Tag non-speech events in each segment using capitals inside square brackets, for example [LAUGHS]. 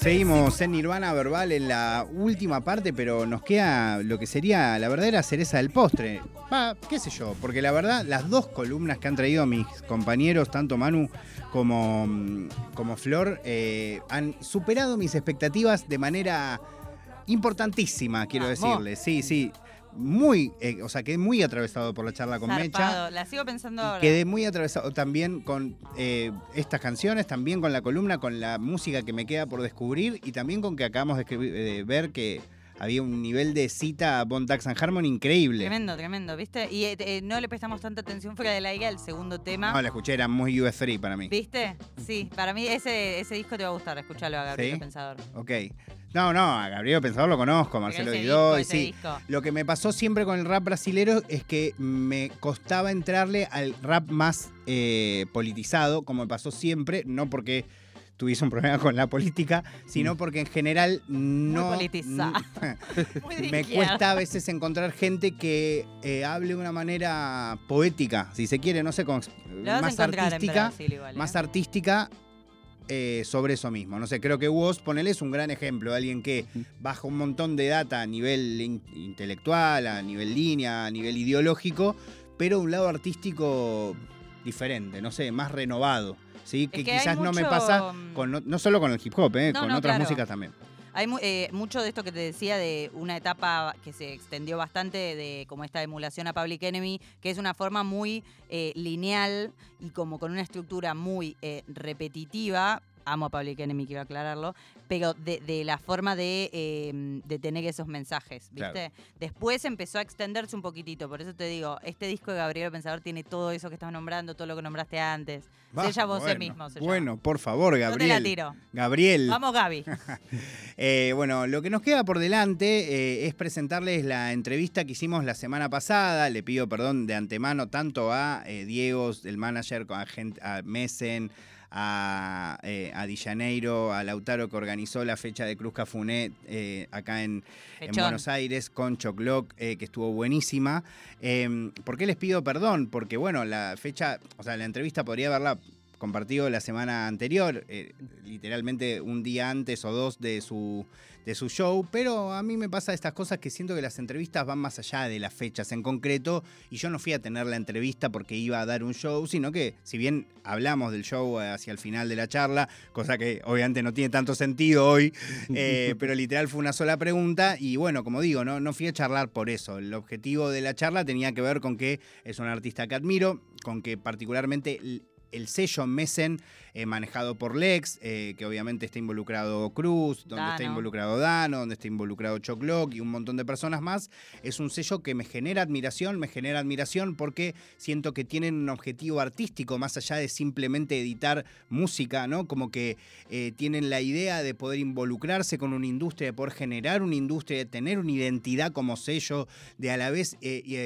Seguimos en Nirvana Verbal en la última parte, pero nos queda lo que sería la verdadera cereza del postre. Va, qué sé yo, porque la verdad, las dos columnas que han traído mis compañeros, tanto Manu como, mm, como Flor, eh, han superado mis expectativas de manera importantísima, quiero Vamos. decirles. Sí, sí. Muy, eh, o sea, quedé muy atravesado por la charla con Mecha. La sigo pensando ahora. Quedé muy atravesado también con eh, estas canciones, también con la columna, con la música que me queda por descubrir y también con que acabamos de, escribir- de ver que había un nivel de cita a Bon Dax and Harmony increíble. Tremendo, tremendo, ¿viste? Y eh, eh, no le prestamos tanta atención fuera del aire al segundo tema. No, la escuché, era muy US3 para mí. ¿Viste? Sí, para mí ese, ese disco te va a gustar, escuchalo a Gabriel ¿Sí? Pensador. Ok. No, no, a Gabriel Pensador lo conozco, Marcelo Guidó, sí. disco. Lo que me pasó siempre con el rap brasilero es que me costaba entrarle al rap más eh, politizado, como me pasó siempre, no porque tuviese un problema con la política, sino porque en general no... politizado. [LAUGHS] Muy me cuesta a veces encontrar gente que eh, hable de una manera poética, si se quiere, no sé, con, más artística, Brasil igual, ¿eh? más artística eh, sobre eso mismo. No sé, creo que Woz, ponele, es un gran ejemplo de alguien que baja un montón de data a nivel in- intelectual, a nivel línea, a nivel ideológico, pero un lado artístico diferente, no sé, más renovado. ¿sí? Que quizás no me pasa mm, con, no, no solo con el hip hop, eh, No, con no, otras claro. músicas también. Hay eh, mucho de esto que te decía de una etapa que se extendió bastante de como esta emulación a Public Enemy, que es una forma muy eh, lineal y como con una estructura muy eh, repetitiva. Amo a Public Enemy, quiero aclararlo, pero de, de la forma de, eh, de tener esos mensajes, ¿viste? Claro. Después empezó a extenderse un poquito, por eso te digo, este disco de Gabriel Pensador tiene todo eso que estás nombrando, todo lo que nombraste antes. Va, Sella vos bueno, mismo. Bueno, por favor, te la Gabriel. tiro. Gabriel. Vamos, Gaby. [LAUGHS] Eh, bueno, lo que nos queda por delante eh, es presentarles la entrevista que hicimos la semana pasada. Le pido perdón de antemano tanto a eh, Diego, el manager, a, gente, a Messen, a, eh, a Di Janeiro, a Lautaro que organizó la fecha de Cruz Cafuné eh, acá en, en. Buenos Aires con Chocloc, eh, que estuvo buenísima. Eh, ¿Por qué les pido perdón? Porque, bueno, la fecha, o sea, la entrevista podría haberla compartido la semana anterior, eh, literalmente un día antes o dos de su, de su show, pero a mí me pasa estas cosas que siento que las entrevistas van más allá de las fechas en concreto y yo no fui a tener la entrevista porque iba a dar un show, sino que si bien hablamos del show hacia el final de la charla, cosa que obviamente no tiene tanto sentido hoy, [LAUGHS] eh, pero literal fue una sola pregunta y bueno, como digo, no, no fui a charlar por eso. El objetivo de la charla tenía que ver con que es un artista que admiro, con que particularmente el- el sello Messen, eh, manejado por Lex, eh, que obviamente está involucrado Cruz, donde está involucrado Dano, donde está involucrado Choclock y un montón de personas más, es un sello que me genera admiración, me genera admiración porque siento que tienen un objetivo artístico más allá de simplemente editar música, ¿no? Como que eh, tienen la idea de poder involucrarse con una industria, de poder generar una industria, de tener una identidad como sello, de a la vez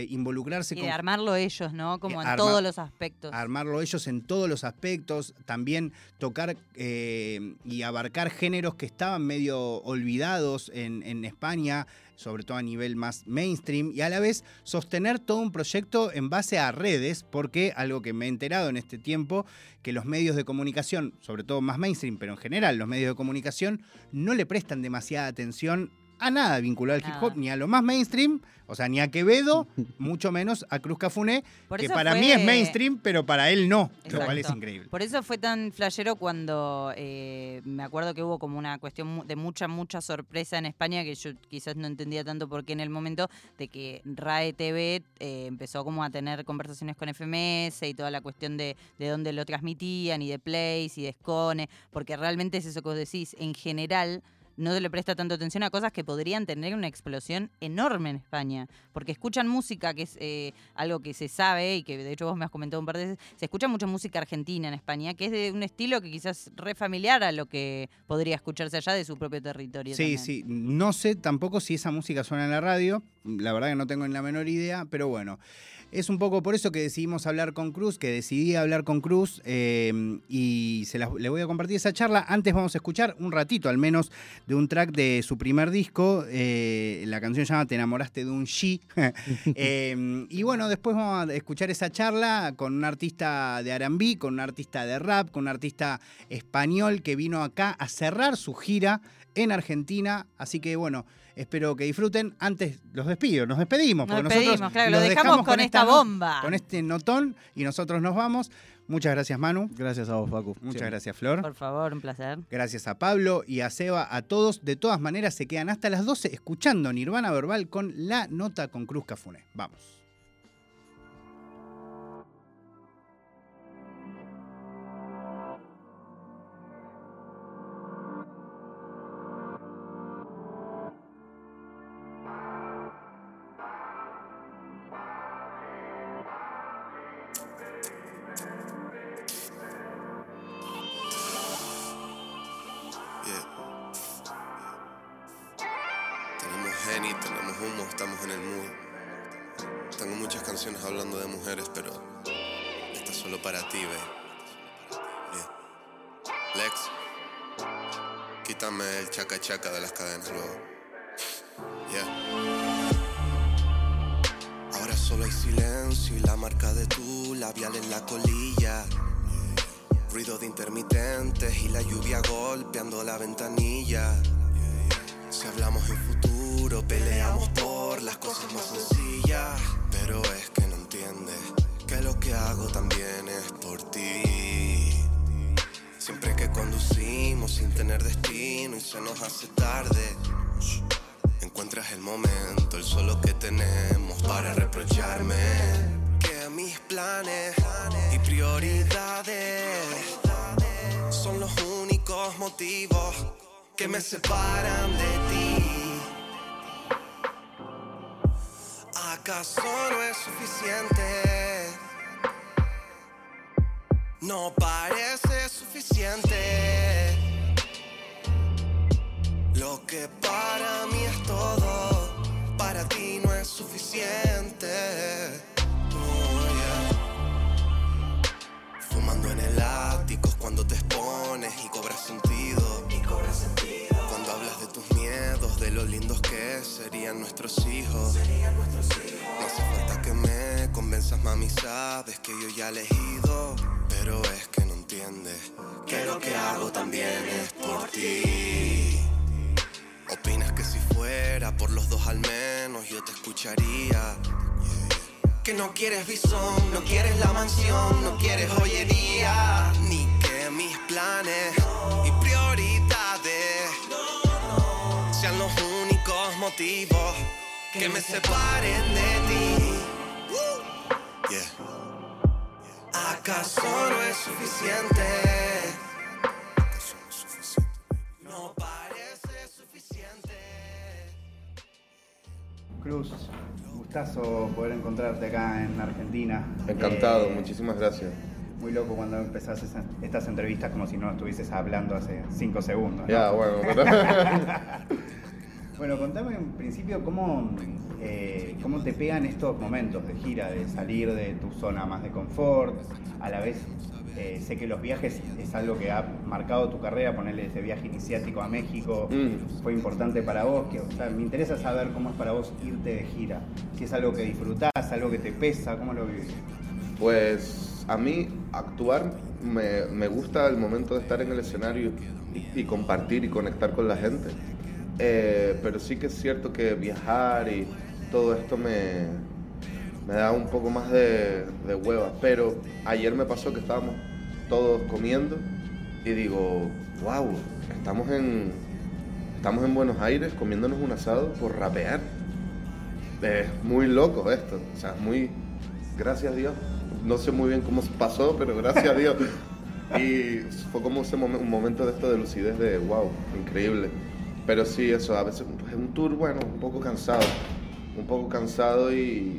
involucrarse Y con de armarlo ellos, ¿no? Como en arma- todos los aspectos. armarlo ellos en todos los aspectos, también tocar eh, y abarcar géneros que estaban medio olvidados en, en España, sobre todo a nivel más mainstream, y a la vez sostener todo un proyecto en base a redes, porque algo que me he enterado en este tiempo, que los medios de comunicación, sobre todo más mainstream, pero en general los medios de comunicación, no le prestan demasiada atención a nada vinculado al hip hop, Nada. ni a lo más mainstream, o sea, ni a Quevedo, [LAUGHS] mucho menos a Cruz Cafuné, Por que para fue- mí es mainstream, pero para él no, lo cual es increíble. Por eso fue tan flashero cuando eh, me acuerdo que hubo como una cuestión mu- de mucha, mucha sorpresa en España, que yo quizás no entendía tanto por qué en el momento, de que RAE TV eh, empezó como a tener conversaciones con FMS y toda la cuestión de, de dónde lo transmitían y de Place y de Scone, porque realmente es eso que vos decís, en general no se le presta tanto atención a cosas que podrían tener una explosión enorme en España, porque escuchan música, que es eh, algo que se sabe y que de hecho vos me has comentado un par de veces, se escucha mucha música argentina en España, que es de un estilo que quizás re familiar a lo que podría escucharse allá de su propio territorio. Sí, también. sí, no sé tampoco si esa música suena en la radio, la verdad que no tengo ni la menor idea, pero bueno. es un poco por eso que decidimos hablar con Cruz, que decidí hablar con Cruz eh, y se le voy a compartir esa charla. Antes vamos a escuchar un ratito al menos de un track de su primer disco. Eh, la canción se llama Te enamoraste de un She. [LAUGHS] Eh, y bueno, después vamos a escuchar esa charla con un artista de RB, con un artista de rap, con un artista español que vino acá a cerrar su gira en Argentina. Así que bueno, espero que disfruten. Antes los despido, nos despedimos. Nos despedimos, claro, lo dejamos con, esta bomba. Con este notón y nosotros nos vamos. Muchas gracias, Manu. Gracias a vos, Facu. Muchas gracias, Flor. Por favor, un placer. Gracias a Pablo y a Seba, a todos. De todas maneras, se quedan hasta las 12 escuchando Nirvana Verbal con la nota con Cruz Cafune. Vamos. Chaca de las cadenas luego. Ahora solo hay silencio y la marca de tu labial en la colilla. Ruido de intermitentes y la lluvia golpeando la ventanilla. Si hablamos en futuro, peleamos por las cosas más sencillas. Pero es que no entiendes que lo que hago también es por ti. Siempre que conducimos sin tener destino y se nos hace tarde, encuentras el momento, el solo que tenemos para reprocharme. Que mis planes y prioridades son los únicos motivos que me separan de ti. ¿Acaso no es suficiente? No parece suficiente. Lo que para mí es todo, para ti no es suficiente. Fumando en el ático cuando te expones y cobras sentido. Y cobras sentido. Cuando hablas de tus miedos, de lo lindos que serían nuestros hijos. Serían nuestros hijos. Convenzas, mami, sabes que yo ya he elegido pero es que no entiendes que lo que hago también es por ti. Opinas que si fuera por los dos al menos yo te escucharía. Que no quieres visón, no quieres la mansión, no quieres joyería, ni que mis planes y prioridades sean los únicos motivos que me separen de ti. ¿Acaso no es suficiente? No parece suficiente. Cruz, gustazo poder encontrarte acá en Argentina. Encantado, eh, muchísimas gracias. Muy loco cuando empezás estas entrevistas como si no estuvieses hablando hace cinco segundos. Ya, bueno. [LAUGHS] bueno, contame en principio cómo eh, ¿cómo te pegan estos momentos de gira, de salir de tu zona más de confort? A la vez, eh, sé que los viajes es algo que ha marcado tu carrera, ponerle ese viaje iniciático a México, mm. fue importante para vos. Que, me interesa saber cómo es para vos irte de gira. Si es algo que disfrutás, algo que te pesa, ¿cómo lo vivís? Pues a mí actuar me, gusta el momento de estar en el escenario y, compartir y conectar con la gente. Eh, pero sí que es cierto que viajar y todo esto me, me da un poco más de, de hueva. Pero ayer me pasó que estábamos todos comiendo y digo, wow, estamos en, estamos en Buenos Aires comiéndonos un asado por rapear. Es muy loco esto, o sea, muy, gracias a Dios. No sé muy bien cómo pasó, pero gracias a Dios. [LAUGHS] Y fue como ese un momento de esto de lucidez de wow, increíble. Pero sí, eso, a veces es un tour, bueno, un poco cansado un poco cansado y,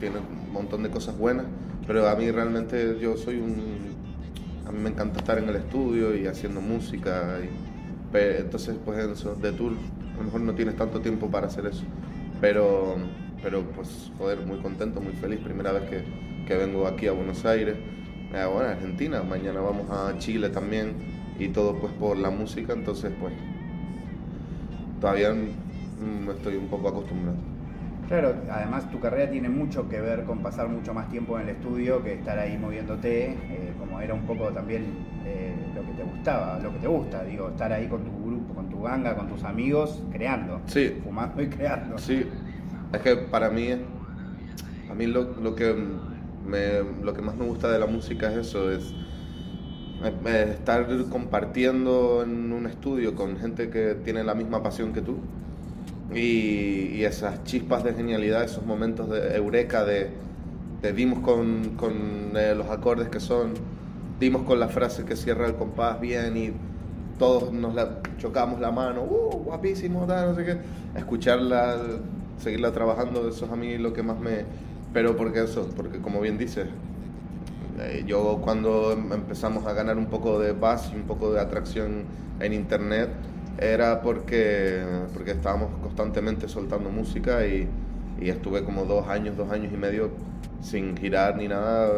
tiene un montón de cosas buenas, pero a mí realmente yo soy un... A mí me encanta estar en el estudio y haciendo música, y, entonces pues eso, de tour, a lo mejor no tienes tanto tiempo para hacer eso, pero, pero pues, joder, muy contento, muy feliz, primera vez que, que vengo aquí a Buenos Aires, eh, bueno, Argentina, mañana vamos a Chile también, y todo pues por la música, entonces pues todavía mm, estoy un poco acostumbrado. Claro, además tu carrera tiene mucho que ver con pasar mucho más tiempo en el estudio que estar ahí moviéndote, eh, como era un poco también eh, lo que te gustaba, lo que te gusta, digo, estar ahí con tu grupo, con tu ganga, con tus amigos, creando, Sí. fumando y creando. Sí, es que para mí, a mí lo, lo que me, lo que más me gusta de la música es eso, es eh, estar compartiendo en un estudio con gente que tiene la misma pasión que tú y, esas chispas de genialidad, esos momentos de eureka, de, dimos con, con eh, los acordes que son, dimos con la frase que cierra el compás bien y todos nos la chocamos la mano, uh, guapísimo, no sé qué. Escucharla, seguirla trabajando, eso es a mí lo que más me... Pero porque eso, porque como bien dices, eh, yo cuando em- empezamos a ganar un poco de buzz y un poco de atracción en internet, era porque, porque estábamos constantemente soltando música y, y estuve como dos años, dos años y medio sin girar ni nada,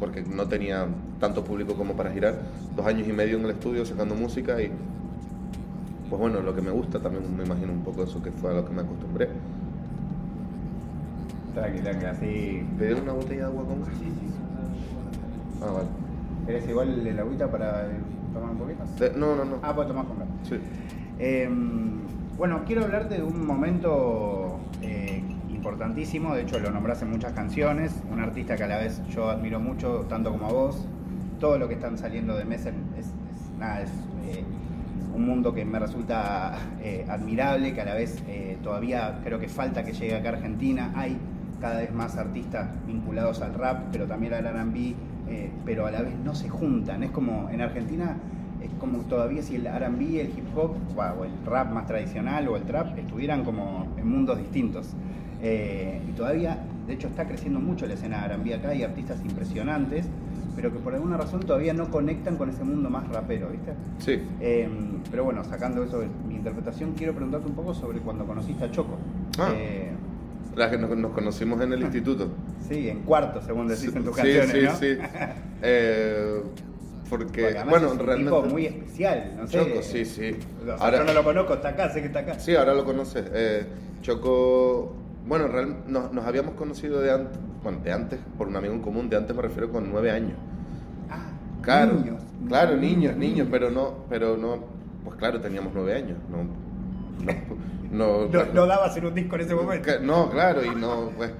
porque no tenía tanto público como para girar. Dos años y medio en el estudio sacando música y, pues bueno, lo que me gusta también me imagino un poco eso que fue a lo que me acostumbré. Tranqui, tranqui, así. ¿Pedir una botella de agua con gas? Ah, vale. ¿Eres igual el agüita para eh, tomar un poquito? De- no, no, no. Ah, pues tomás con gas. Sí. Eh, bueno, quiero hablarte de un momento eh, importantísimo, de hecho lo nombrás en muchas canciones, un artista que a la vez yo admiro mucho, tanto como a vos. Todo lo que están saliendo de Messen es, es- nada, es eh, un mundo que me resulta eh, admirable, que a la vez eh, todavía creo que falta que llegue acá a Argentina. Hay cada vez más artistas vinculados al rap, pero también al RB, eh, pero a la vez no se juntan. Es como en Argentina es como todavía si el R&B, el hip hop o el rap más tradicional o el trap estuvieran como en mundos distintos. Eh, y todavía, de hecho, está creciendo mucho la escena R&B acá, hay artistas impresionantes, pero que por alguna razón todavía no conectan con ese mundo más rapero, ¿viste? Sí. Eh, pero bueno, sacando eso de mi interpretación, quiero preguntarte un poco sobre cuando conociste a Choco. Ah. Eh, La que nos, nos conocimos en el [LAUGHS] instituto. sí, en cuarto, según decís en tus sí, canciones, sí, ¿no? sí. [LAUGHS] Eh, porque, bueno, es un realmente. tipo muy especial, no sé. Choco, sí, sí. O sea, Ahora- yo no lo conozco, está acá, sé que está acá. Sí, ahora lo conoces. Eh, Choco, bueno, real- nos, nos habíamos conocido de antes, bueno, de antes, por un amigo en común, de antes me refiero con nueve años. Ah, Claro, niños. claro, niños, niños, pero no, pero no, pues claro, teníamos nueve años, no, no, no, No, no daba hacer un disco en ese momento. Que- No, claro, y no, pues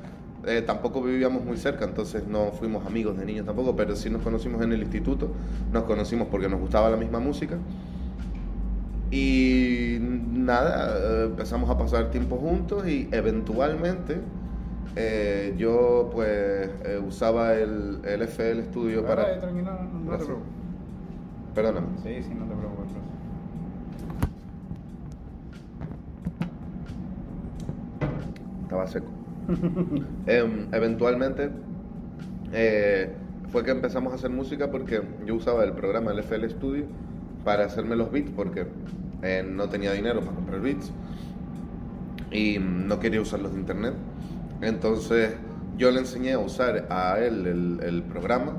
eh, tampoco vivíamos muy cerca, entonces no fuimos amigos de niños tampoco, pero sí nos conocimos en el instituto, nos conocimos porque nos gustaba la misma música. Y nada, eh, empezamos a pasar tiempo juntos y eventualmente eh, yo pues eh, usaba el, el FL Studio Para, tranquilo, no, no te preocupes. Perdóname. Sí, sí, no te preocupes. Estaba seco. [LAUGHS] Em, eventualmente eh, fue que empezamos a hacer música porque yo usaba el programa el FL Studio para hacerme los beats porque eh, no tenía dinero para comprar beats y no quería usarlos de internet. Entonces yo le enseñé a usar a él el, el programa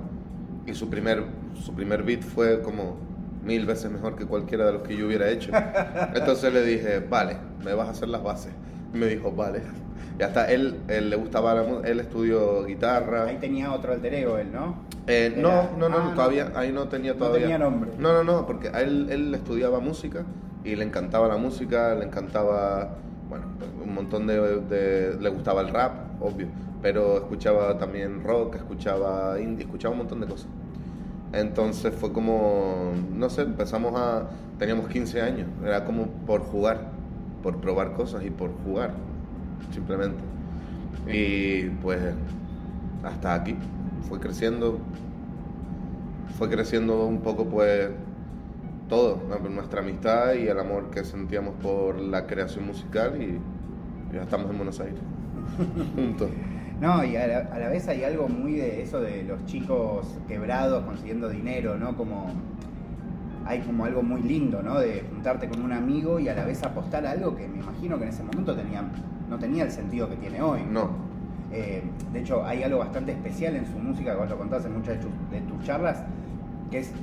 y su primer, su primer beat fue como mil veces mejor que cualquiera de los que yo hubiera hecho. [LAUGHS] Entonces le dije, vale, me vas a hacer las bases. Me dijo, vale. Y hasta él, él le gustaba la música, él estudió guitarra. Ahí tenía otro alter ego él, ¿no? Eh, no, no, no, Ah, todavía, ahí no tenía No todavía. tenía nombre. No, no, no, porque a él, él estudiaba música y le encantaba la música, le encantaba, bueno, un montón de, de- le gustaba el rap, obvio, pero escuchaba también rock, escuchaba indie, escuchaba un montón de cosas. Entonces fue como, no sé, empezamos a, teníamos 15 años, era como por jugar, por probar cosas y por jugar, simplemente. Y pues hasta aquí, fue creciendo, fue creciendo un poco pues todo, nuestra amistad y el amor que sentíamos por la creación musical y ya estamos en Buenos Aires, [LAUGHS] juntos. No, y a la, a la vez hay algo muy de eso de los chicos quebrados consiguiendo dinero, ¿no? Como hay como algo muy lindo, ¿no? De juntarte con un amigo y a la vez apostar a algo que me imagino que en ese momento tenía, no tenía el sentido que tiene hoy. No. Eh, de hecho, hay algo bastante especial en su música, que vos lo contás en muchas de tus, de tus charlas, que es,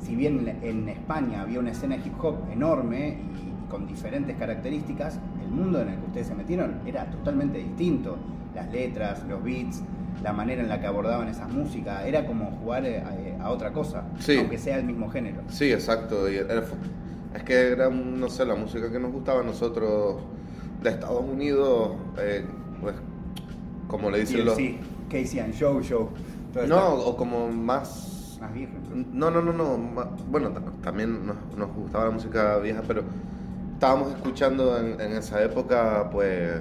si bien en España había una escena hip hop enorme y con diferentes características, el mundo en el que ustedes se metieron era totalmente distinto. Las letras, los beats, la manera en la que abordaban esas músicas, era como jugar eh, a, otra cosa, aunque sea el mismo género. Sí, exacto. es que era, no sé, la música que nos gustaba a nosotros de Estados Unidos, eh, pues, como le dicen los... Sí, Casey and Show Show. No, o como más... Más viejo. No, no, no, no. Bueno, también nos, nos gustaba la música vieja, pero estábamos escuchando en, esa época, pues,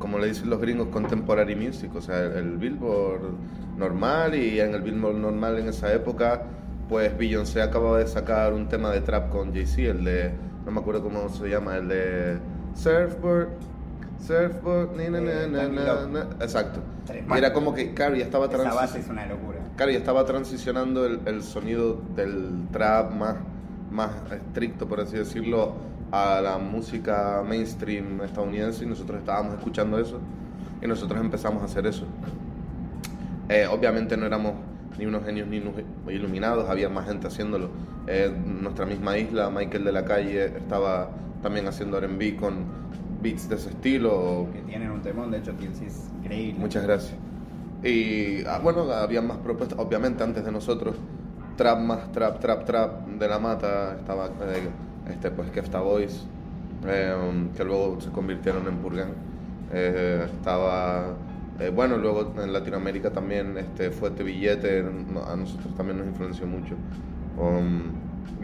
como le dicen los gringos, contemporary music, o sea, el, Billboard normal y en el Billboard normal en esa época, pues Beyoncé acababa de sacar un tema de trap con Jay-Z, el de, no me acuerdo cómo se llama, el de Surfboard. Surfboard, ni, exacto. Y era como que, claro, ya estaba Esa base es una locura. Claro, ya estaba transicionando el, el sonido del trap más más estricto, por así decirlo, a la música mainstream estadounidense y nosotros estábamos escuchando eso y nosotros empezamos a hacer eso. Eh, obviamente no éramos ni unos genios ni unos iluminados, había más gente haciéndolo. Eh, nuestra misma isla, Michael de la Calle, estaba también haciendo RB con beats de ese estilo. Que tienen un temón, de hecho, que es increíble. Muchas gracias. Y ah, bueno, había más propuestas, obviamente antes de nosotros trap más trap, trap, trap de la mata estaba eh, este, pues Kefta Boys, eh, que luego se convirtieron en Purgan. Eh, estaba, bueno, luego en Latinoamérica también este, Fuerte Billete, a nosotros también nos influenció mucho. Um,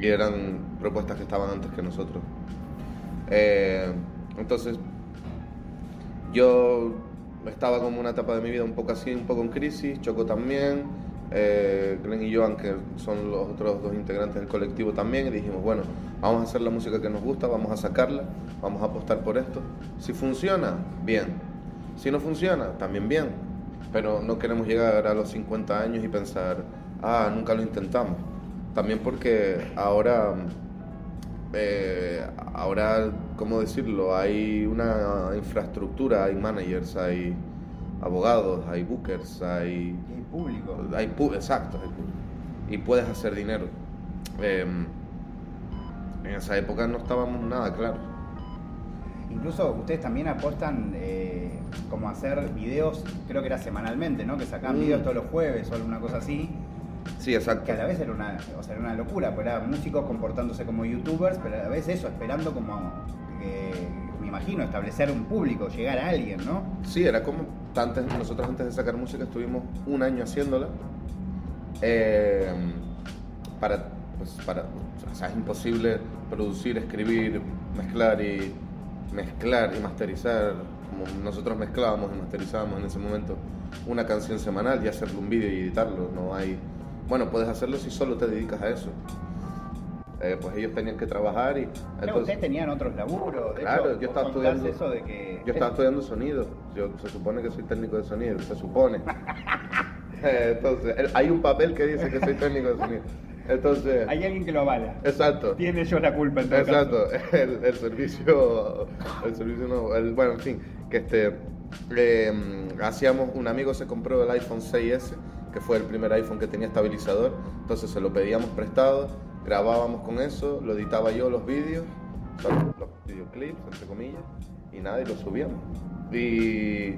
y eran propuestas que estaban antes que nosotros. entonces, yo estaba como una etapa de mi vida un poco así, un poco en crisis, Choco también eh, Glenn y Joan, que son los otros dos integrantes del colectivo también, y dijimos, bueno, vamos a hacer la música que nos gusta, vamos a sacarla, vamos a apostar por esto. Si funciona, bien. Si no funciona, también bien. Pero no queremos llegar a los 50 años y pensar, ah, nunca lo intentamos. También porque ahora, eh, ahora, ¿cómo decirlo? Hay una infraestructura, hay managers, hay abogados, hay bookers, hay... hay público. Hay exacto, y puedes hacer dinero. Em, en esa época no estábamos nada claro. Incluso ustedes también apuestan eh, como hacer videos, creo que era semanalmente, ¿no? Que sacaban mm. videos todos los jueves o alguna cosa así. Sí, exacto. Que a la vez era una, o sea, era una locura, porque eran músicos comportándose como youtubers, pero a la vez eso, esperando como que me imagino, establecer un público, llegar a alguien, ¿no? Sí, era como, antes, nosotros antes de sacar música estuvimos un año haciéndola. Eh, para, pues, para, o sea, es imposible producir, escribir, mezclar y mezclar y masterizar, como nosotros mezclábamos y masterizábamos en ese momento una canción semanal y hacerle un vídeo y editarlo, no hay... Bueno, puedes hacerlo si solo te dedicas a eso. Eh, pues ellos tenían que trabajar y... Entonces, ustedes tenían otros laburos. claro, yo estaba estudiando... Eso de que... Yo estaba estudiando sonido. Yo, se supone que soy técnico de sonido, se supone. Eh, [LAUGHS] [LAUGHS] entonces, hay un papel que dice que soy técnico de sonido. Entonces... Hay alguien que lo avala. Exacto. Tiene yo la culpa en Exacto. [LAUGHS] El, el, servicio... El servicio no... El, bueno, en fin, que este... Em, hacíamos... Un amigo se compró el iPhone 6S, que fue el primer iPhone que tenía estabilizador. Entonces se lo pedíamos prestado grabábamos con eso, lo editaba yo los vídeos, los videoclips, entre comillas, y nada, y lo subíamos. Y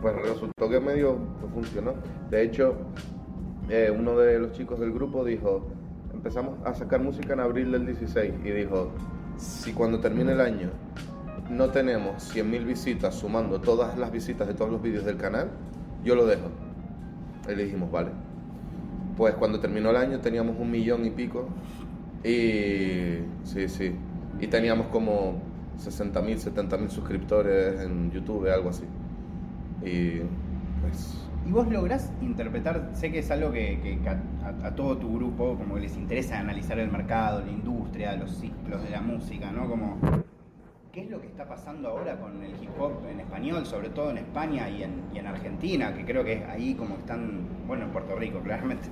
pues resultó que medio funcionó. De hecho, eh, uno de los chicos del grupo dijo, empezamos a sacar música en abril del 16 y dijo, si cuando termine el año no tenemos 100.000 visitas sumando todas las visitas de todos los vídeos del canal, yo lo dejo. Y le dijimos, vale. Pues cuando terminó el año teníamos un millón y pico y sí, sí. Y teníamos como 60 mil, 70 mil suscriptores en YouTube, algo así. Y pues... ¿Y vos lográs interpretar, sé que es algo que, a, todo tu grupo como que les interesa analizar el mercado, la industria, los ciclos de la música, ¿no? Como, ¿qué es lo que está pasando ahora con el hip hop en español, sobre todo en España y en, y en Argentina, que creo que es ahí como están, bueno, en Puerto Rico claramente,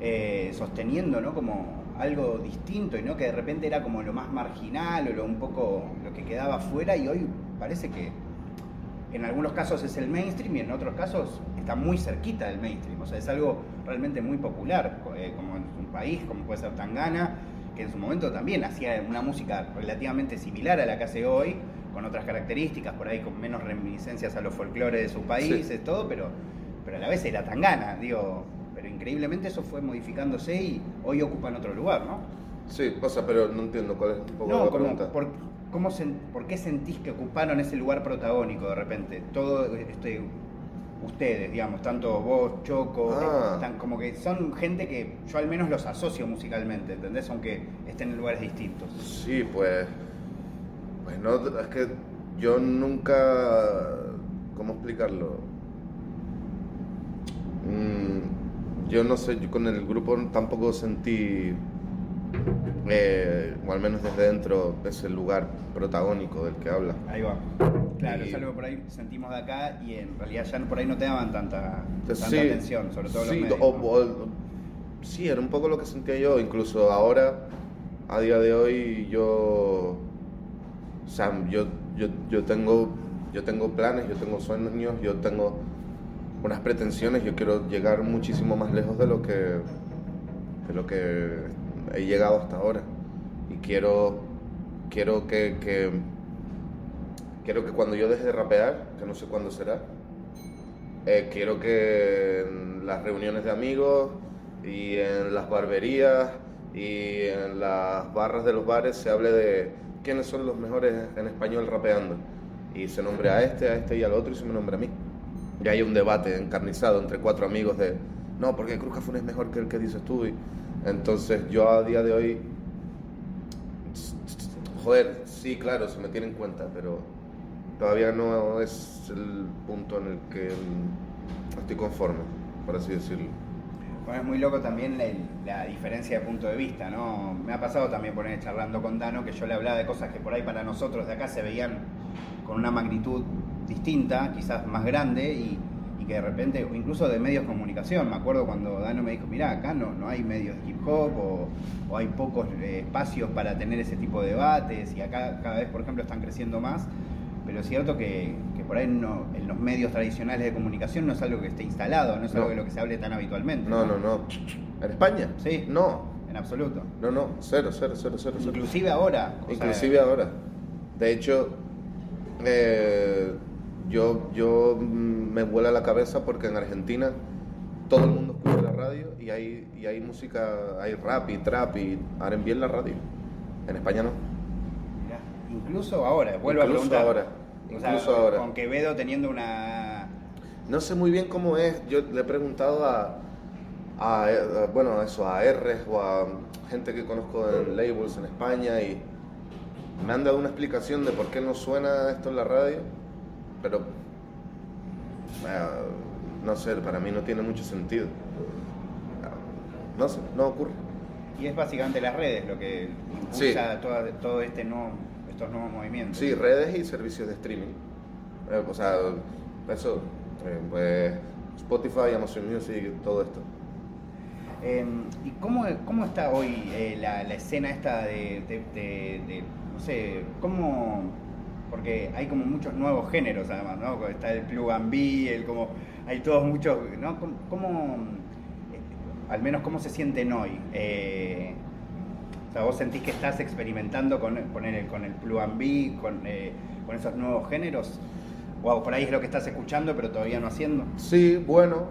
eh, sosteniendo, ¿no? Como algo distinto y no que de repente era como lo más marginal o lo un poco lo que quedaba fuera y hoy parece que en algunos casos es el mainstream y en otros casos está muy cerquita del mainstream. O sea, es algo realmente muy popular, eh, como en un país, como puede ser Tangana, que en su momento también hacía una música relativamente similar a la que hace hoy, con otras características, por ahí con menos reminiscencias a los folclores de sus países, todo, pero, pero a la vez era Tangana, digo, increíblemente eso fue modificándose y hoy ocupan otro lugar, ¿no? Sí, sea, pero no entiendo cuál es un poco la pregunta. Por, ¿cómo ¿Por qué sentís que ocuparon ese lugar protagónico de repente? Todo este ustedes, digamos, tanto vos, Choco, Ah. están como que son gente que yo al menos los asocio musicalmente, ¿entendés? Aunque estén en lugares distintos. Sí, pues. Pues no, es que yo nunca. ¿Cómo explicarlo? Mm, yo no sé, yo con el grupo tampoco sentí. eh, o al menos desde dentro, ese lugar protagónico del que habla. Ahí va. Claro, Y- es algo que por ahí sentimos de acá y en realidad ya por ahí no te daban tanta, tanta Sí, atención, sobre todo sí, los medios. o- ¿no? o- sí, era un poco lo que sentía yo, incluso ahora, a día de hoy, yo, o sea, yo, yo, yo tengo, yo tengo planes, yo tengo sueños, yo tengo unas pretensiones, yo quiero llegar muchísimo más lejos de lo que, de lo que he llegado hasta ahora, y quiero, quiero que, que quiero que cuando yo deje de rapear, que no sé cuándo será, eh, quiero que en las reuniones de amigos y en las barberías y en las barras de los bares se hable de quiénes son los mejores en español rapeando. Y se nombre a este, a este y al otro y se me nombre a mí. Y hay un debate encarnizado entre cuatro amigos de, no, porque Cruz Cafún es mejor que el que dices tú. Y entonces yo a día de hoy, joder, sí, claro, se me tiene en cuenta, pero todavía no es el punto en el que estoy conforme, por así decirlo. Bueno, es muy loco también la, la diferencia de punto de vista, ¿no? Me ha pasado también poner charlando con Dano que yo le hablaba de cosas que por ahí para nosotros de acá se veían con una magnitud distinta, quizás más grande, y, y que de repente, incluso de medios de comunicación, me acuerdo cuando Dano me dijo, mira, acá no, no hay medios de hip hop o, o hay pocos eh, espacios para tener ese tipo de debates, y acá cada vez, por ejemplo, están creciendo más, pero es cierto que, que por ahí no- en los medios tradicionales de comunicación no es algo que esté instalado, no es algo de lo que se hable tan habitualmente. No, no, no. ¿En España? Sí. No, En absoluto. no, no, cero, cero, cero, cero. cero. Inclusive ahora. sea, Inclusive ahora. De hecho, eh, yo, yo mm, me vuela la cabeza porque en Argentina todo el mundo escucha la radio y hay, y hay música, hay rap y trap y R&B en la radio. En España no. mirá, incluso ahora, vuelvo Incluso a preguntar. ahora, O sea, incluso ahora. Con Quevedo teniendo una. No sé muy bien cómo es. Yo le he preguntado a, a, a- bueno, eso, a R o a gente que conozco en labels en España y me han dado una explicación de por qué no suena esto en la radio, pero eh, no sé, para mí no tiene mucho sentido. No sé, no ocurre. Y es básicamente las redes lo que impulsa toda- todo este nuevo, estos nuevos movimientos. Sí, redes y servicios de streaming. Eh, o sea, eso, eh, pues Spotify, Amazon Music, todo esto. Eh, ¿Y cómo, cómo está hoy eh, la, la escena esta de, de- de- de- no sé, cómo, porque hay como muchos nuevos géneros además, ¿no? Está el plug and be, el como, hay todos muchos, ¿no? ¿Cómo, eh, al menos cómo se sienten hoy? Eh, o sea, vos sentís que estás experimentando con, poner con el plug and be, con, eh, con esos nuevos géneros, o por ahí es lo que estás escuchando pero todavía no haciendo. Sí, bueno,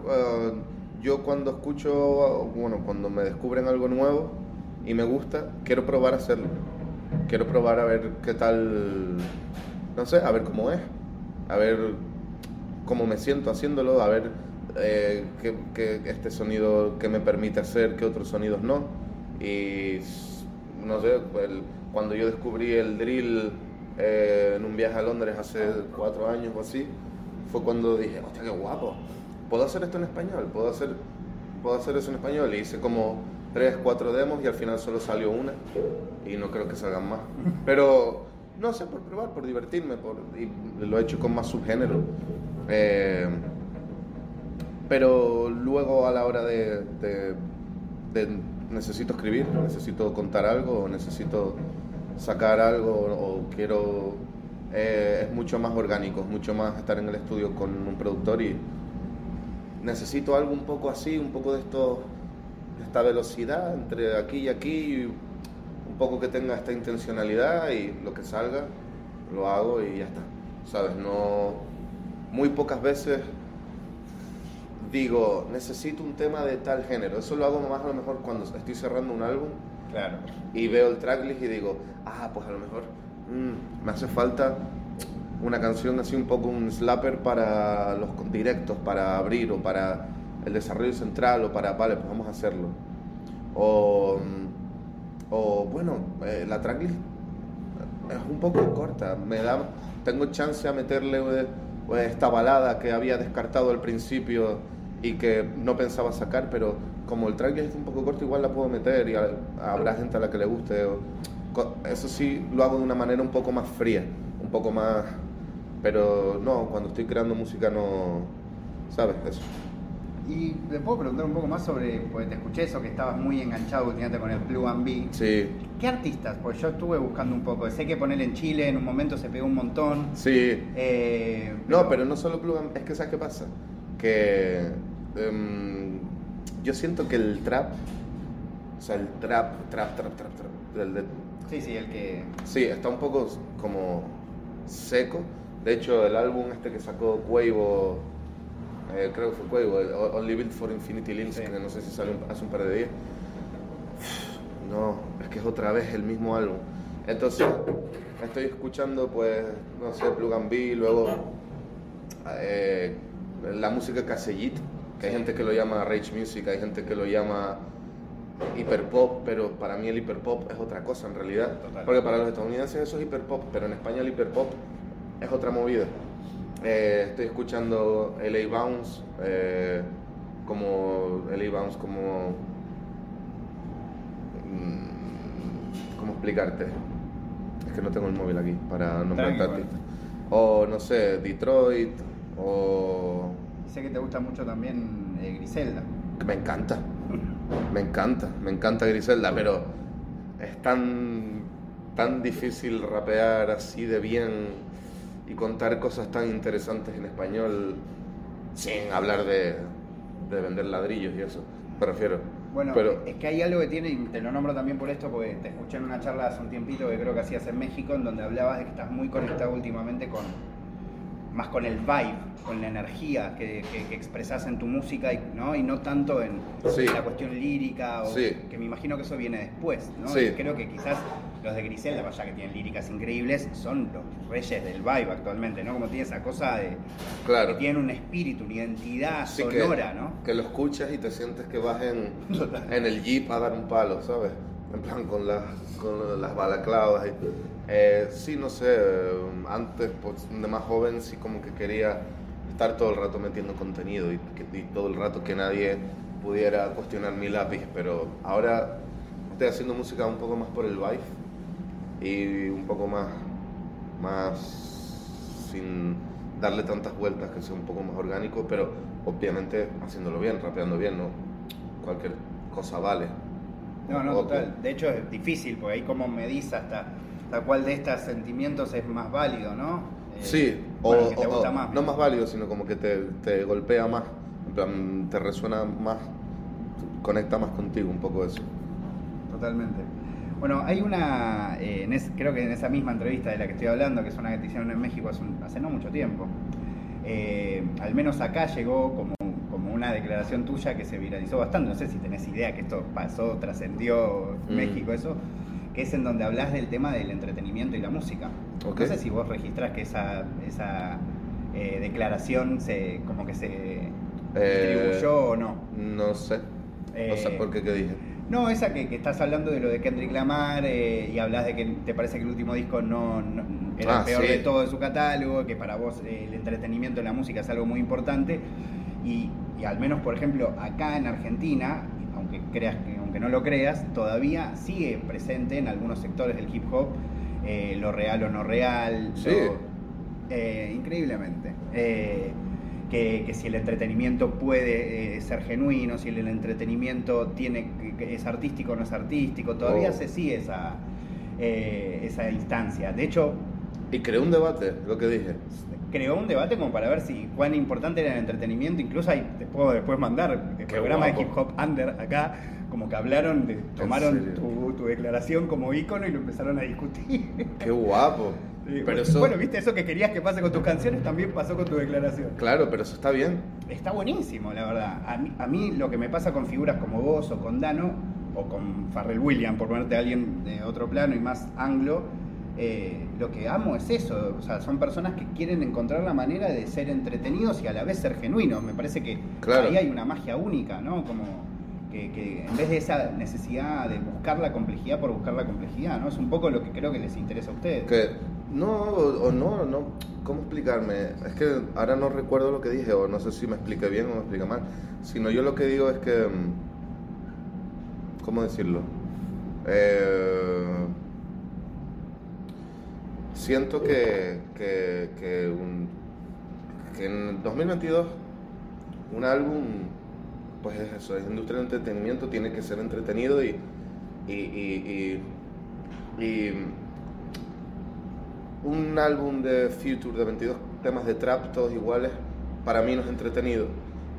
yo cuando escucho, bueno, cuando me descubren algo nuevo y me gusta, quiero probar a hacerlo. Quiero probar a ver qué tal, no sé, a ver cómo es, a ver cómo me siento haciéndolo, a ver eh, qué, este sonido que me permite hacer, qué otros sonidos no. Y no sé, el- cuando yo descubrí el drill eh, en un viaje a Londres hace cuatro años o así, fue cuando dije, hostia, qué guapo, puedo hacer esto en español, puedo hacer, puedo hacer eso en español. Y hice como tres, cuatro demos y al final solo salió una y no creo que salgan más. Pero no sé, por probar, por divertirme, por, y lo he hecho con más subgénero. Eh, pero luego a la hora de, necesito escribir, necesito contar algo, necesito sacar algo, o, quiero... eh, es mucho más orgánico, es mucho más estar en el estudio con un productor y necesito algo un poco así, un poco de esto, esta velocidad entre aquí y aquí, un poco que tenga esta intencionalidad y lo que salga lo hago y ya está. ¿Sabes? No. Muy pocas veces digo, necesito un tema de tal género. Eso lo hago más a lo mejor cuando estoy cerrando un álbum Claro. y veo el tracklist y digo, ah, pues a lo mejor mm, me hace falta una canción así un poco un slapper para los directos, para abrir o para el desarrollo central o para, vale, pues vamos a hacerlo. O, mm, o bueno, eh, la tracklist es un poco corta, me da, tengo chance a meterle eh, eh, esta balada que había descartado al principio y que no pensaba sacar, pero como el tracklist es un poco corto, igual la puedo meter y a- habrá gente a la que le guste. eso sí, lo hago de una manera un poco más fría, un poco más... Pero no, cuando estoy creando música no... ¿Sabes? Eso. Y te puedo preguntar un poco más sobre, porque te escuché eso, que estabas muy enganchado últimamente con el Plug and Be. Sí, ¿Qué artistas? Pues yo estuve buscando un poco. Sé que poner en Chile en un momento se pegó un montón. sí. Eh, No, pero no solo plug and- es que ¿sabes qué pasa? Que em, yo siento que el trap, o sea, el trap, trap, trap, trap, trap, el de- Sí, sí, el que. sí, está un poco como seco. De hecho, el álbum este que sacó Cuevo, eh, creo que fue el O- Only Built for Infinity Links, Sí. que no sé si salió hace un par de días. [SIGHS] No, es que es otra vez el mismo álbum. Entonces, estoy escuchando, pues, no sé, Plug and Be, luego eh, la música casellita, que hay gente que lo llama rage music, hay gente que lo llama hiperpop, pero para mí el hiperpop es otra cosa en realidad. Total. Porque para los estadounidenses eso es hiperpop, pero en España el hiperpop es otra movida. Eh, estoy escuchando LA Bounce, eh, como LA Bounce, como ¿Cómo explicarte? Es que no tengo el móvil aquí para Tranqui, artistas. O no sé, Detroit, o. Sé que te gusta mucho también eh, Griselda. Me encanta, me encanta, me encanta Griselda, pero es tan, tan difícil rapear así de bien y contar cosas tan interesantes en español sin hablar de, de vender ladrillos y eso, me refiero. Bueno, pero, es que hay algo que tiene, y te lo nombro también por esto, porque te escuché en una charla hace un tiempito que creo que hacías en México, en donde hablabas de que estás muy conectado últimamente con más con el vibe, con la energía que, que, que expresas en tu música y no, y no tanto en Sí. la cuestión lírica, o, Sí. que me imagino que eso viene después, ¿no? Sí. Y creo que quizás los de Griselda, vaya que tienen líricas increíbles, son los reyes del vibe actualmente, ¿no? Como tiene esa cosa de claro. que tienen un espíritu, una identidad Sí, que- sonora, ¿no? Que lo escuchas y te sientes que vas en, en el jeep a dar un palo, ¿sabes? En plan con las, con las balaclavas. Y, eh, sí, no sé, antes pues, de más joven sí como que quería estar todo el rato metiendo contenido y, que- y todo el rato que nadie pudiera cuestionar mi lápiz, pero ahora estoy haciendo música un poco más por el vibe y un poco más, más sin darle tantas vueltas, que sea un poco más orgánico, pero obviamente haciéndolo bien, rapeando bien, ¿no? Cualquier cosa vale. No, no, total. De hecho es difícil, porque ahí como medís hasta, hasta cuál de estos sentimientos es más válido, ¿no? Eh, Sí, bueno, o, que te gusta o más. no más válido, sino como que te, te golpea más, en plan, te resuena más, conecta más contigo, un poco eso. Totalmente. Bueno, hay una, eh, en es- creo que en esa misma entrevista de la que estoy hablando, que es una que te hicieron en México hace, un- hace no mucho tiempo, eh, al menos acá llegó como, como una declaración tuya que se viralizó bastante, no sé si tenés idea que esto pasó, trascendió Mm. México, eso, que es en donde hablas del tema del entretenimiento y la música. Ok. No sé si vos registrás que esa, esa eh, declaración se, como que se distribuyó o no. No sé, no sé por qué, qué dije. No, esa que, que estás hablando de lo de Kendrick Lamar eh, y hablas de que te parece que el último disco no, no- era Ah, el peor sí. de todo de su catálogo, que para vos eh, el entretenimiento en la música es algo muy importante. Y, y al menos, por ejemplo, acá en Argentina, aunque creas que, aunque no lo creas, todavía sigue presente en algunos sectores del hip hop eh, lo real o no real. Sí. lo- eh, increíblemente. Eh, que, que si el entretenimiento puede eh, ser genuino, si el entretenimiento tiene es artístico o no es artístico, todavía Oh. se sigue esa, eh, esa instancia. De hecho, Y creó un debate, lo que dije. creó un debate como para ver si cuán importante era el entretenimiento. Incluso hay, te puedo después mandar el Qué programa de hip hop under acá, como que hablaron, de, tomaron tu, tu declaración como ícono y lo empezaron a discutir. Qué guapo. Sí, Pero bueno, eso, bueno, viste, eso que querías que pase con tus canciones también pasó con tu declaración. claro, pero eso está bien. Está buenísimo, la verdad. A mí, a mí lo que me pasa con figuras como vos o con Dano o con Farrell Williams, por ponerte a alguien de otro plano y más anglo, eh, lo que amo es eso. O sea, son personas que quieren encontrar la manera de ser entretenidos y a la vez ser genuinos. Me parece que Claro. ahí hay una magia única, ¿no? Como que, que en vez de esa necesidad de buscar la complejidad por buscar la complejidad, ¿no? Es un poco lo que creo que les interesa a ustedes. Que no, o, no, no, ¿cómo explicarme? Es que ahora no recuerdo lo que dije, o no sé si me expliqué bien o me expliqué mal, sino yo lo que digo es que, mm, ¿cómo decirlo? Eh, siento que, que, que, un- que en 2022 un álbum, pues es eso, es industria del entretenimiento, tiene que ser entretenido y- y un álbum de Future de 22 temas de trap, todos iguales, para mí no es entretenido,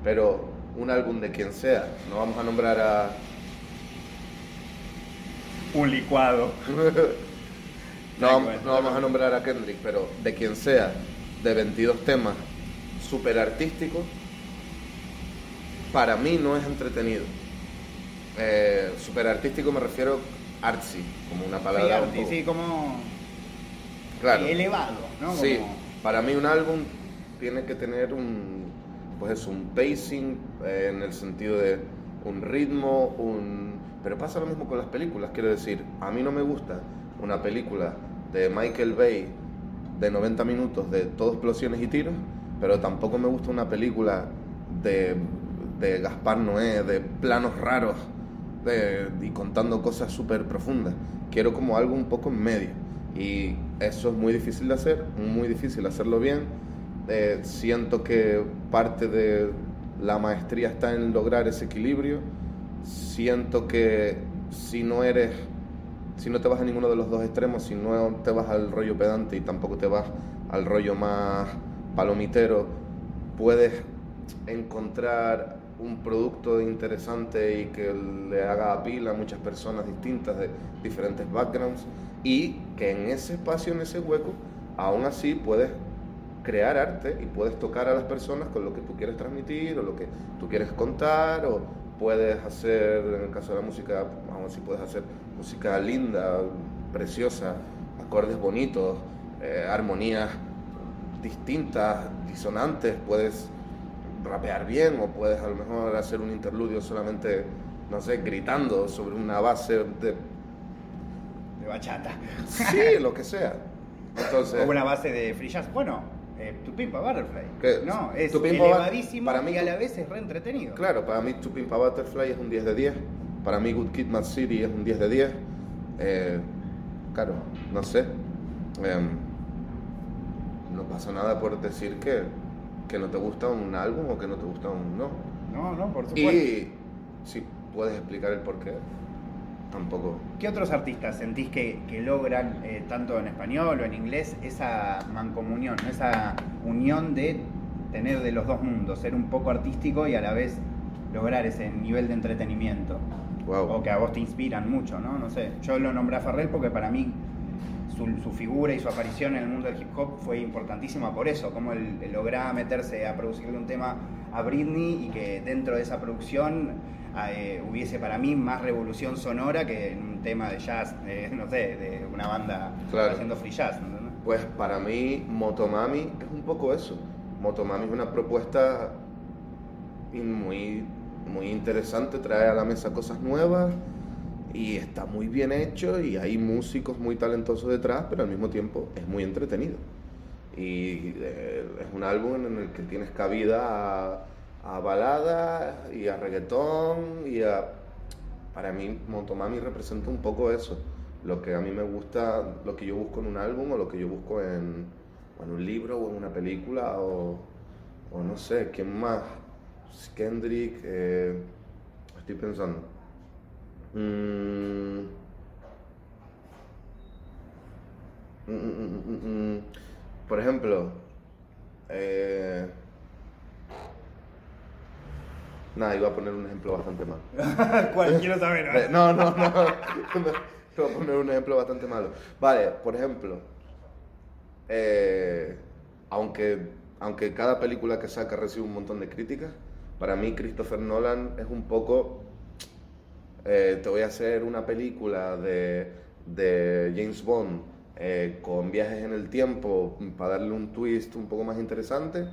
pero un álbum de quien sea, no vamos a nombrar a... Un licuado. [LAUGHS] no, vamos- no vamos a nombrar a Kendrick, pero de quien sea, de 22 temas, súper artísticos, para mí no es entretenido. Eh, súper artístico me refiero artsy, como una Sí, palabra... un poco- sí, como claro. elevado, ¿no? Sí, para mí un álbum tiene que tener un, pues es un pacing eh, en el sentido de un ritmo, un... Pero pasa lo mismo con las películas, quiero decir, a mí no me gusta una película de Michael Bay de 90 minutos de todo explosiones y tiros, pero tampoco me gusta una película de, de Gaspar Noé, de planos raros de- y contando cosas súper profundas. Quiero como algo un poco en medio. Y eso es muy difícil de hacer, muy difícil hacerlo bien. Eh, siento que parte de la maestría está en lograr ese equilibrio. Siento que si no eres, si no te vas a ninguno de los dos extremos, si no te vas al rollo pedante y tampoco te vas al rollo más palomitero, puedes encontrar un producto interesante y que le haga apil a muchas personas distintas de diferentes backgrounds y que en ese espacio, en ese hueco, aún así puedes crear arte y puedes tocar a las personas con lo que tú quieres transmitir o lo que tú quieres contar o puedes hacer, en el caso de la música, aún así puedes hacer música linda, preciosa, acordes bonitos, eh, armonías distintas, disonantes, puedes rapear bien o puedes a lo mejor hacer un interludio solamente, no sé, gritando sobre una base de... de bachata. Sí, [LAUGHS] lo que sea. Entonces, O una base de free jazz. Bueno, eh, Tu Pimpa Butterfly. No, es elevadísimo para mí y a la vez es re entretenido. claro, para mí To Pimp a Butterfly es un 10 de 10. Para mí Good Kid, Mad City es un 10 de 10. Eh, claro, no sé. Em, no pasa nada por decir que, que no te gusta un álbum o que no te gusta un no. No, no, por supuesto. Y si puedes explicar el por qué, tampoco. ¿Qué otros artistas sentís que, que logran, eh, tanto en español o en inglés, esa mancomunión, esa unión de tener de los dos mundos, ser un poco artístico y a la vez lograr ese nivel de entretenimiento? Wow. O que a vos te inspiran mucho, ¿no? No sé. Yo lo nombré a Farrell porque para mí su, su figura y su aparición en el mundo del hip hop fue importantísima por eso, como él, él lograba meterse a producirle un tema a Britney y que dentro de esa producción eh, hubiese para mí más revolución sonora que en un tema de jazz, de, no sé, de una banda Claro. haciendo free jazz. ¿no? Pues para mí Motomami es un poco eso. Motomami es una propuesta muy, muy interesante, trae a la mesa cosas nuevas y está muy bien hecho y hay músicos muy talentosos detrás, pero al mismo tiempo es muy entretenido. Y eh, es un álbum en el que tienes cabida a, a balada y a reggaetón y a... Para mí Motomami representa un poco eso, lo que a mí me gusta, lo que yo busco en un álbum o lo que yo busco en, en un libro o en una película o, o no sé, ¿quién más? Kendrick, eh, estoy pensando. Mm, mm, mm. Por ejemplo, eh, nada, iba a poner un ejemplo bastante malo. [LAUGHS] ¿Cuál? Quiero saber. Eh, No, [LAUGHS] no, no. Iba a poner un ejemplo bastante malo. Vale, por ejemplo, eh, aunque, aunque cada película que saca recibe un montón de críticas, para mí Christopher Nolan es un poco... eh, te voy a hacer una película de, de James Bond eh, con viajes en el tiempo para darle un twist un poco más interesante,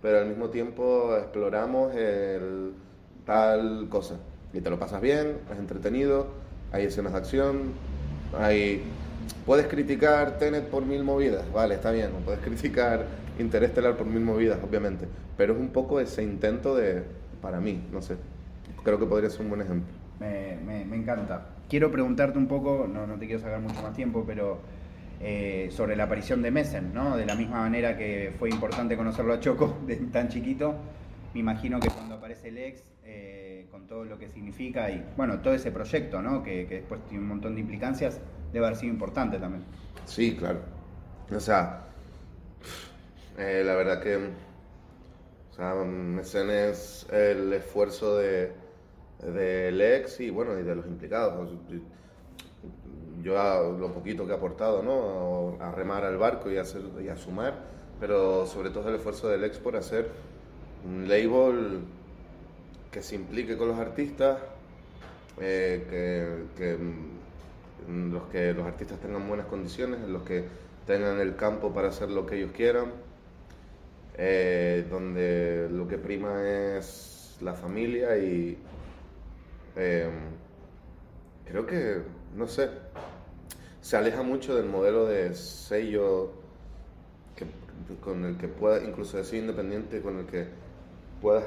pero al mismo tiempo exploramos el tal cosa. Y te lo pasas bien, es entretenido, hay escenas de acción, hay... Puedes criticar Tenet por mil movidas, vale, está bien, puedes [LAUGHS] criticar Interestelar por mil movidas, obviamente, pero es un poco ese intento de, para mí, no sé, creo que podría ser un buen ejemplo. Me encanta. Quiero preguntarte un poco, no, no te quiero sacar mucho más tiempo, pero eh, sobre la aparición de Messen, ¿no? De la misma manera que fue importante conocerlo a Choco [LAUGHS] de tan chiquito, me imagino que cuando aparece el ex, eh, con todo lo que significa y, bueno, todo ese proyecto, ¿no? Que, que después tiene un montón de implicancias, debe haber sido importante también. Sí, claro. O sea, eh, la verdad que, o sea, Mecen es el esfuerzo de del ex y bueno y de los implicados. Yo lo poquito que he aportado, ¿no? A remar al barco y a, hacer, y a sumar, pero sobre todo el esfuerzo del ex por hacer un label que se implique con los artistas, eh, que, mm, en los que los artistas tengan buenas condiciones, en los que tengan el campo para hacer lo que ellos quieran, eh, donde lo que prima es la familia y eh, creo que, no sé, se aleja mucho del modelo de sello que, con el que pueda, incluso de sello independiente, con el que puedas,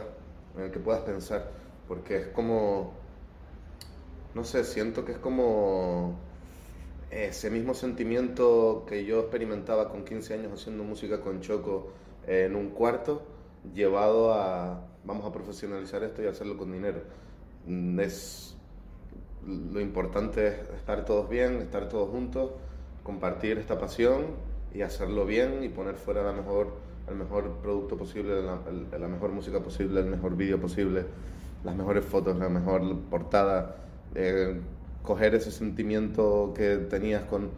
en el que puedas pensar, porque es como, no sé, siento que es como ese mismo sentimiento que yo experimentaba con 15 años haciendo música con Choco en un cuarto, llevado a, vamos a profesionalizar esto y hacerlo con dinero. Mm, Es, lo importante es estar todos bien, estar todos juntos, compartir esta pasión y hacerlo bien y poner fuera la mejor, el mejor producto posible, la, la mejor música posible, el mejor vídeo posible, las mejores fotos, la mejor portada. eh, coger ese sentimiento que tenías con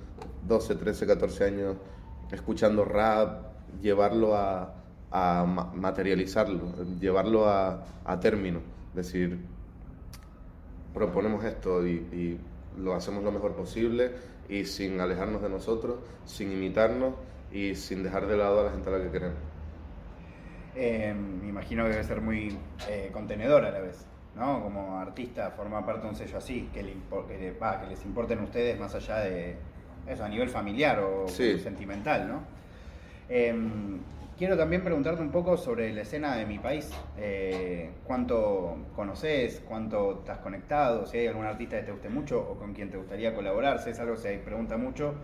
12, 13, 14 años escuchando rap, llevarlo a, a ma- materializarlo, llevarlo a, a término. Decir, proponemos esto y, y lo hacemos lo mejor posible y sin alejarnos de nosotros, sin imitarnos y sin dejar de lado a la gente a la que queremos. Eh, me imagino que debe ser muy eh, contenedor a la vez, ¿no? Como artista, formar parte de un sello así, que, le que, le- va, que les importen a ustedes más allá de eso, a nivel familiar o Sí. sentimental, ¿no? Eh, quiero también preguntarte un poco sobre la escena de mi país. Eh, ¿Cuánto conoces? ¿Cuánto estás conectado? Si hay algún artista que te guste mucho o con quien te gustaría colaborar. Si es algo que se pregunta mucho,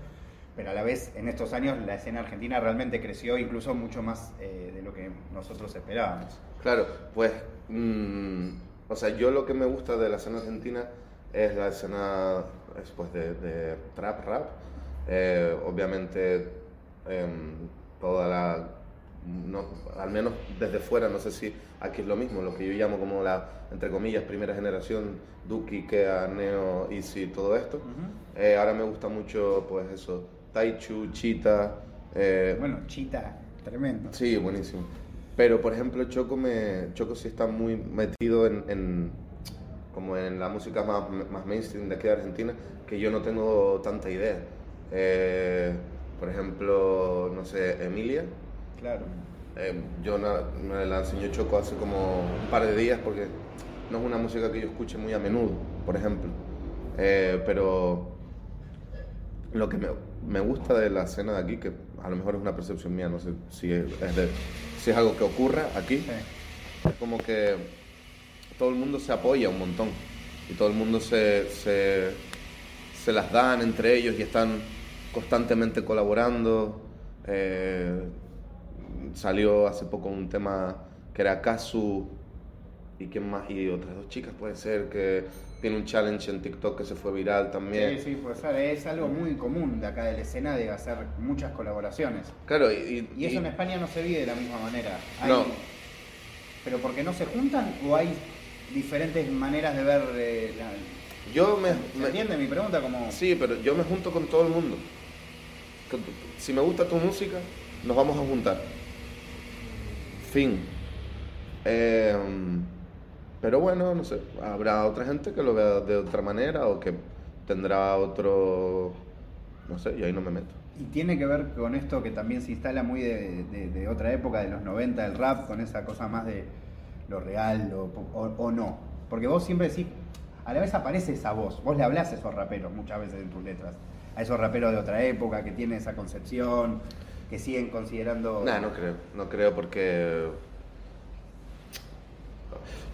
pero a la vez en estos años la escena argentina realmente creció incluso mucho más eh, de lo que nosotros esperábamos. Claro, pues, mm, o sea, yo lo que me gusta de la escena argentina es la escena es, pues, de, de trap rap. Eh, obviamente, em, toda la, no, al menos desde fuera, no sé si aquí es lo mismo, lo que yo llamo como la, entre comillas, primera generación, Duki, Kea, Neo, Easy, todo esto. Eh, ahora me gusta mucho, pues eso, Taichu, Chita. eh, Bueno, Chita, tremendo. Sí, buenísimo. Pero, por ejemplo, Choco, me, Choco sí está muy metido en, en- como en la música más, más mainstream de aquí de Argentina, que yo no tengo tanta idea. Eh, por ejemplo, no sé, Emilia. Claro. eh, yo na- me la enseñó Choco hace como un par de días porque no es una música que yo escuche muy a menudo, por ejemplo. Eh, pero lo que me, me gusta de la escena de aquí, que a lo mejor es una percepción mía, no sé si es, es de- si es algo que ocurra aquí, Sí. es como que todo el mundo se apoya un montón y todo el mundo se, se, se las dan entre ellos y están constantemente colaborando. Eh, salió hace poco un tema que era Kazu y quién más y otras dos chicas puede ser que tiene un challenge en TikTok que se fue viral también. Sí, sí, pues es algo muy común de acá de la escena de hacer muchas colaboraciones. Claro, y, y, eso en España no se vive de la misma manera. no. ¿Pero porque no se juntan o hay diferentes maneras de ver eh, Yo me, ¿Se entiende mi pregunta? Como... Sí, pero yo me junto con todo el mundo. Si me gusta tu música, nos vamos a juntar. Fin. Eh, pero bueno, no sé, habrá otra gente que lo vea de otra manera o que tendrá otro, no sé, y ahí no me meto. Y tiene que ver con esto que también se instala muy de, otra época, de los 90, el rap, con esa cosa más de lo real o, no. Porque vos siempre decís, a la vez aparece esa voz, vos le hablás a esos raperos muchas veces en tus letras, a esos raperos de otra época que tienen esa concepción, que siguen considerando... No, no creo, no creo porque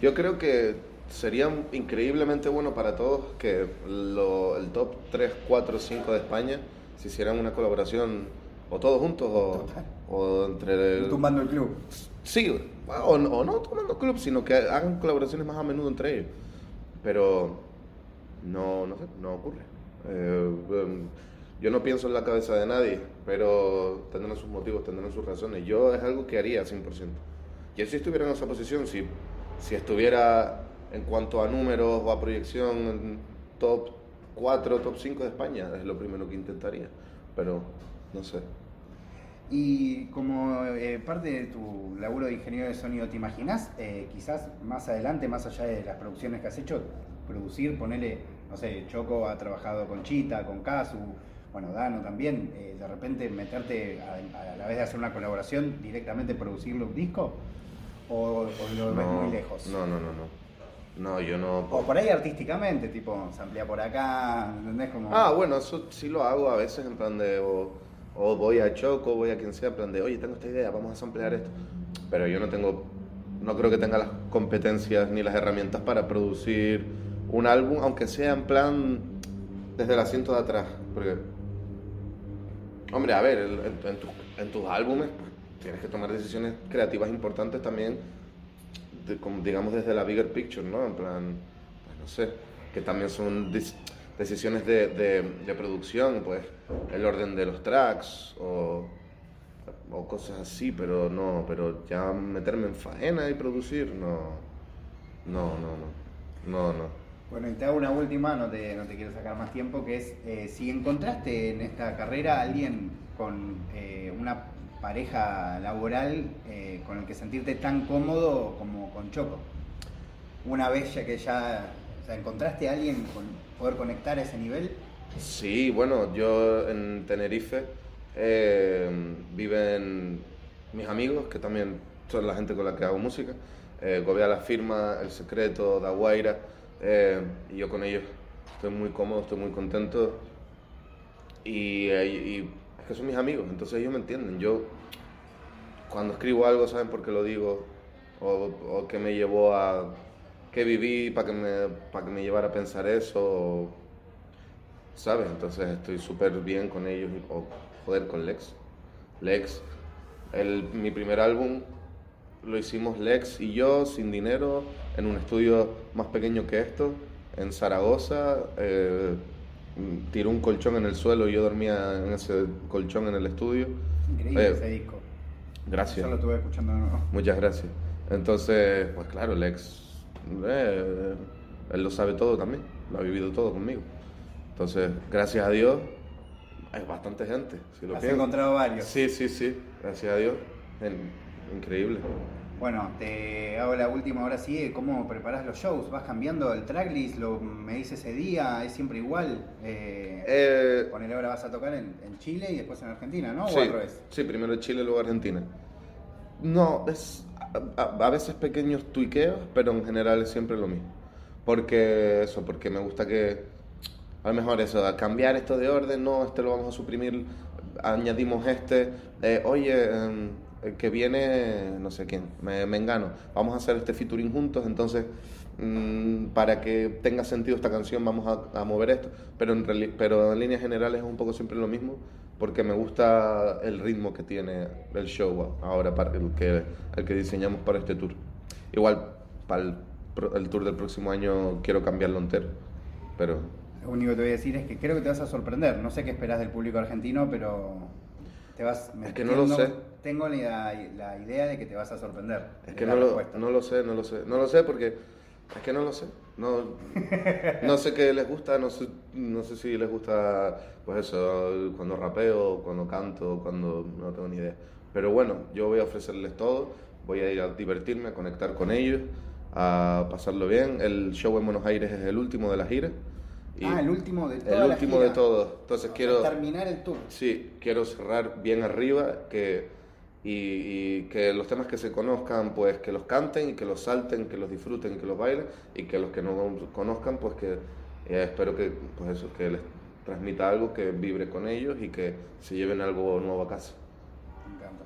yo creo que sería increíblemente bueno para todos que el top 3, 4, 5 de España se hicieran una colaboración o todos juntos o, entre... El... Tumbando el club. Sí, o, no tomando el club, sino que hagan colaboraciones más a menudo entre ellos. Pero no, no sé, no ocurre. Eh, em, yo no pienso en la cabeza de nadie, pero tendrán sus motivos, tendrán sus razones. Yo es algo que haría 100%. Y si estuviera en esa posición, si si estuviera en cuanto a números o a proyección en top 4, top 5 de España, es lo primero que intentaría. Pero no sé. Y como eh, parte de tu laburo de ingeniero de sonido, ¿te imaginas eh, quizás más adelante, más allá de las producciones que has hecho, producir, ponerle, no sé, Choco ha trabajado con Chita, con Casu, bueno, Dano también, eh, de repente meterte a, a, la vez de hacer una colaboración, directamente producirle un disco? ¿O, lo ves muy lejos? No, no, no, no. No, yo no. O por ahí artísticamente, tipo, se amplía por acá, ¿entendés? Como... Ah, bueno, eso sí lo hago a veces en plan de. O, voy a Choco, voy a quien sea, en plan de, oye, tengo esta idea, vamos a samplear esto. Pero yo no tengo. No creo que tenga las competencias ni las herramientas para producir un álbum, aunque sea en plan. desde el asiento de atrás. Porque. Hombre, a ver, en, en tus álbumes, tienes que tomar decisiones creativas importantes también, como, digamos desde la bigger picture, ¿no? En plan, pues no sé, que también son decisiones de, de, producción, pues el orden de los tracks o, o, cosas así, pero no, pero ya meterme en faena y producir, no, no, no, no, no, no. Bueno, y te hago una última, no te, no te quiero sacar más tiempo, que es eh, si encontraste en esta carrera a alguien con eh, una pareja laboral eh, con el que sentirte tan cómodo como con Choco. Una vez ya que ya encontraste a alguien con poder conectar a ese nivel. Sí, bueno, yo en Tenerife eh, viven mis amigos, que también son la gente con la que hago música. Eh, Gobea la firma, El Secreto, Da Guaira, eh, y yo con ellos estoy muy cómodo, estoy muy contento. y que son mis amigos, entonces ellos me entienden. Yo, cuando escribo algo, saben por qué lo digo, o, o qué me llevó a, qué viví para que, me, para que me llevara a pensar eso, ¿sabes? Entonces estoy súper bien con ellos, o joder, con Lex. Lex, el, mi primer álbum lo hicimos Lex y yo sin dinero en un estudio más pequeño que esto, en Zaragoza. Eh, tiró un colchón en el suelo y yo dormía en ese colchón en el estudio. Increíble eh, ese disco. Gracias. Eso lo estuve escuchando de nuevo. Muchas gracias. Entonces, pues claro, Lex, eh, él lo sabe todo también, lo ha vivido todo conmigo. Entonces, gracias a Dios, hay bastante gente. Si lo Has encontrado varios. Sí, sí, sí, gracias a Dios. Increíble. Bueno, te hago la última ahora sí, ¿cómo preparas los shows? ¿Vas cambiando el tracklist? ¿Lo me dice ese día? ¿Es siempre igual? Eh, eh, ahora vas a tocar en, Chile y después en Argentina, ¿no? Sí, Sí, primero Chile, luego Argentina. No, es a, veces pequeños tuiqueos, pero en general es siempre lo mismo. Porque eso, porque me gusta que, a lo mejor eso, cambiar esto de orden, no, este lo vamos a suprimir, añadimos este, eh, oye... Em, que viene, no sé quién, me, me, engano, vamos a hacer este featuring juntos, entonces mm, para que tenga sentido esta canción vamos a, mover esto, pero en, pero en líneas generales es un poco siempre lo mismo, porque me gusta el ritmo que tiene el show ahora, para el que, el que diseñamos para este tour. Igual, para el el tour del próximo año quiero cambiarlo entero. Pero Lo único que te voy a decir es que creo que te vas a sorprender. No sé qué esperas del público argentino, pero te vas. Es que no lo sé. Tengo la, la idea de que te vas a sorprender. es que no lo, no lo sé, no lo sé. No lo sé porque es que no lo sé. No, no sé qué les gusta, no sé, no sé si les gusta, pues eso, cuando rapeo, cuando canto, cuando no tengo ni idea. Pero bueno, yo voy a ofrecerles todo, voy a ir a divertirme, a conectar con ellos, a pasarlo bien. El show en Buenos Aires es el último de la gira. y Ah, el último de toda El la último gira. de todos. Entonces O sea, quiero... terminar el tour. Sí, quiero cerrar bien arriba que, y, y que los temas que se conozcan, pues que los canten y que los salten, que los disfruten, que los bailen y que los que no conozcan, pues que eh, espero que, pues eso, que les transmita algo que vibre con ellos y que se lleven algo nuevo a casa. Me encanta.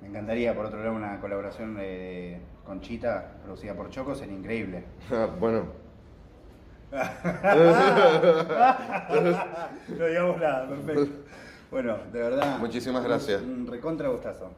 Me encantaría, por otro lado, una colaboración de Conchita, producida por Choco, sería increíble. [LAUGHS] bueno, [LAUGHS] no digamos nada, perfecto. Bueno, de verdad. Muchísimas gracias. Un recontra gustazo.